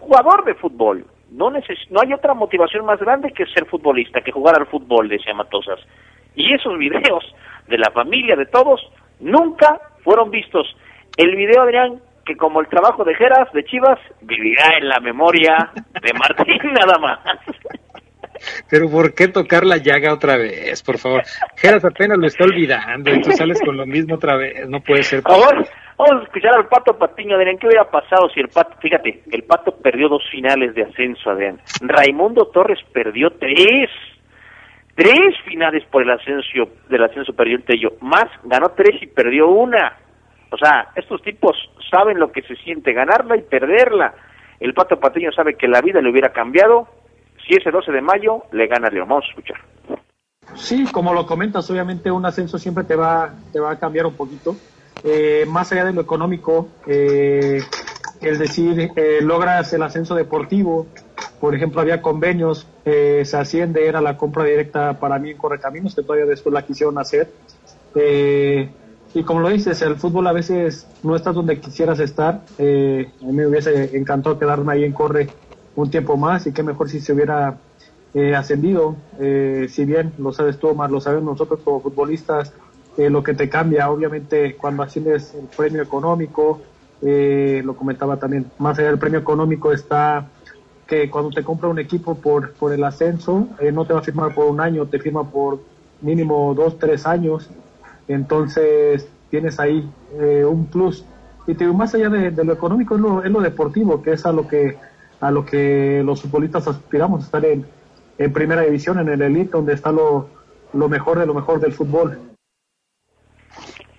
jugador de fútbol. No, neces- no hay otra motivación más grande que ser futbolista, que jugar al fútbol, decía Matosas. Y esos videos de la familia, de todos, nunca fueron vistos. El video, Adrián, que como el trabajo de Geras, de Chivas, vivirá en la memoria de Martín nada más. Pero ¿por qué tocar la llaga otra vez, por favor? Geras apenas lo está olvidando y tú sales con lo mismo otra vez. No puede ser. Por favor, vamos a escuchar al Pato Patiño, Adrián. ¿Qué hubiera pasado si el Pato, fíjate, el Pato perdió dos finales de ascenso, Adrián? Raimundo Torres perdió tres. Tres finales por el ascenso, del ascenso perdió el Tello. Más, ganó tres y perdió una. O sea, estos tipos saben lo que se siente ganarla y perderla. El Pato Patiño sabe que la vida le hubiera cambiado si ese 12 de mayo le gana a León. Vamos a escuchar. Sí, como lo comentas, obviamente un ascenso siempre te va, te va a cambiar un poquito. Eh, más allá de lo económico, eh, el decir, eh, logras el ascenso deportivo, por ejemplo, había convenios, eh, se asciende, era la compra directa para mí en Correcaminos, que todavía después la quisieron hacer. Eh, y como lo dices, el fútbol a veces no estás donde quisieras estar. A mí me hubiese encantado quedarme ahí en Corre un tiempo más y qué mejor si se hubiera eh, ascendido. Eh, si bien lo sabes tú, Omar, lo sabemos nosotros como futbolistas, eh, lo que te cambia, obviamente, cuando asciendes el premio económico, eh, lo comentaba también, más allá del premio económico está que cuando te compra un equipo por, por el ascenso, eh, no te va a firmar por un año, te firma por mínimo dos, tres años. Entonces tienes ahí un plus. Y te digo, más allá de, de lo económico, es lo, es lo deportivo, que es a lo que, a lo que los futbolistas aspiramos, estar en, en primera división, en el elite, donde está lo, lo mejor de lo mejor del fútbol.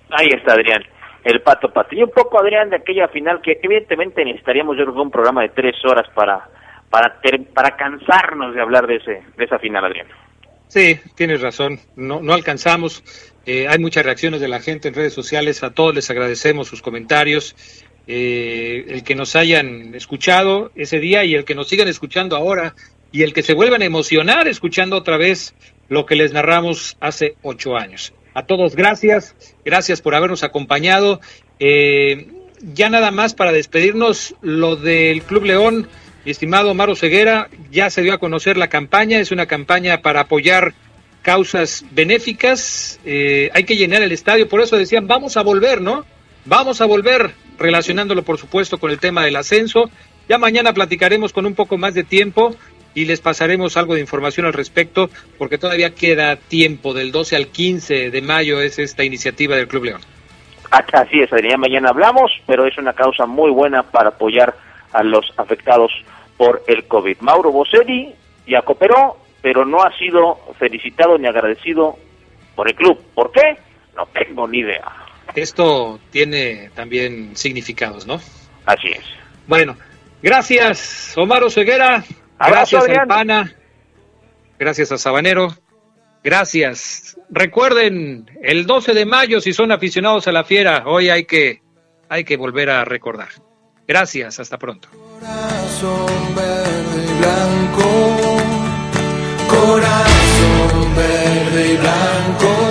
Ahí está Adrián, el Pato Patiño. Un poco, Adrián, de aquella final que evidentemente necesitaríamos, yo creo, que un programa de tres horas para para ter- para cansarnos de hablar de ese de esa final, Adrián. Sí, tienes razón. No, no alcanzamos. Eh, hay muchas reacciones de la gente en redes sociales. A todos les agradecemos sus comentarios. Eh, el que nos hayan escuchado ese día y el que nos sigan escuchando ahora y el que se vuelvan a emocionar escuchando otra vez lo que les narramos hace ocho años. A todos, gracias. Gracias por habernos acompañado. Eh, ya nada más para despedirnos, lo del Club León. Mi estimado Maro Ceguera, ya se dio a conocer la campaña, es una campaña para apoyar causas benéficas, eh, hay que llenar el estadio, por eso decían, vamos a volver, ¿no? Vamos a volver, relacionándolo por supuesto con el tema del ascenso. Ya mañana platicaremos con un poco más de tiempo y les pasaremos algo de información al respecto, porque todavía queda tiempo, del 12 al 15 de mayo es esta iniciativa del Club León. Así es, Adrián, mañana hablamos, pero es una causa muy buena para apoyar a los afectados por el COVID. Mauro Boselli ya cooperó, pero no ha sido felicitado ni agradecido por el club. ¿Por qué? No tengo ni idea. Esto tiene también significados, ¿no? Así es. Bueno, gracias, Omar. Abrazo, Gracias, Adrián. Alpana. Gracias a Sabanero. Gracias. Recuerden, el 12 de mayo, si son aficionados a la fiera, hoy hay que, hay que volver a recordar. Gracias, hasta pronto. Corazón verde y blanco, corazón verde y blanco.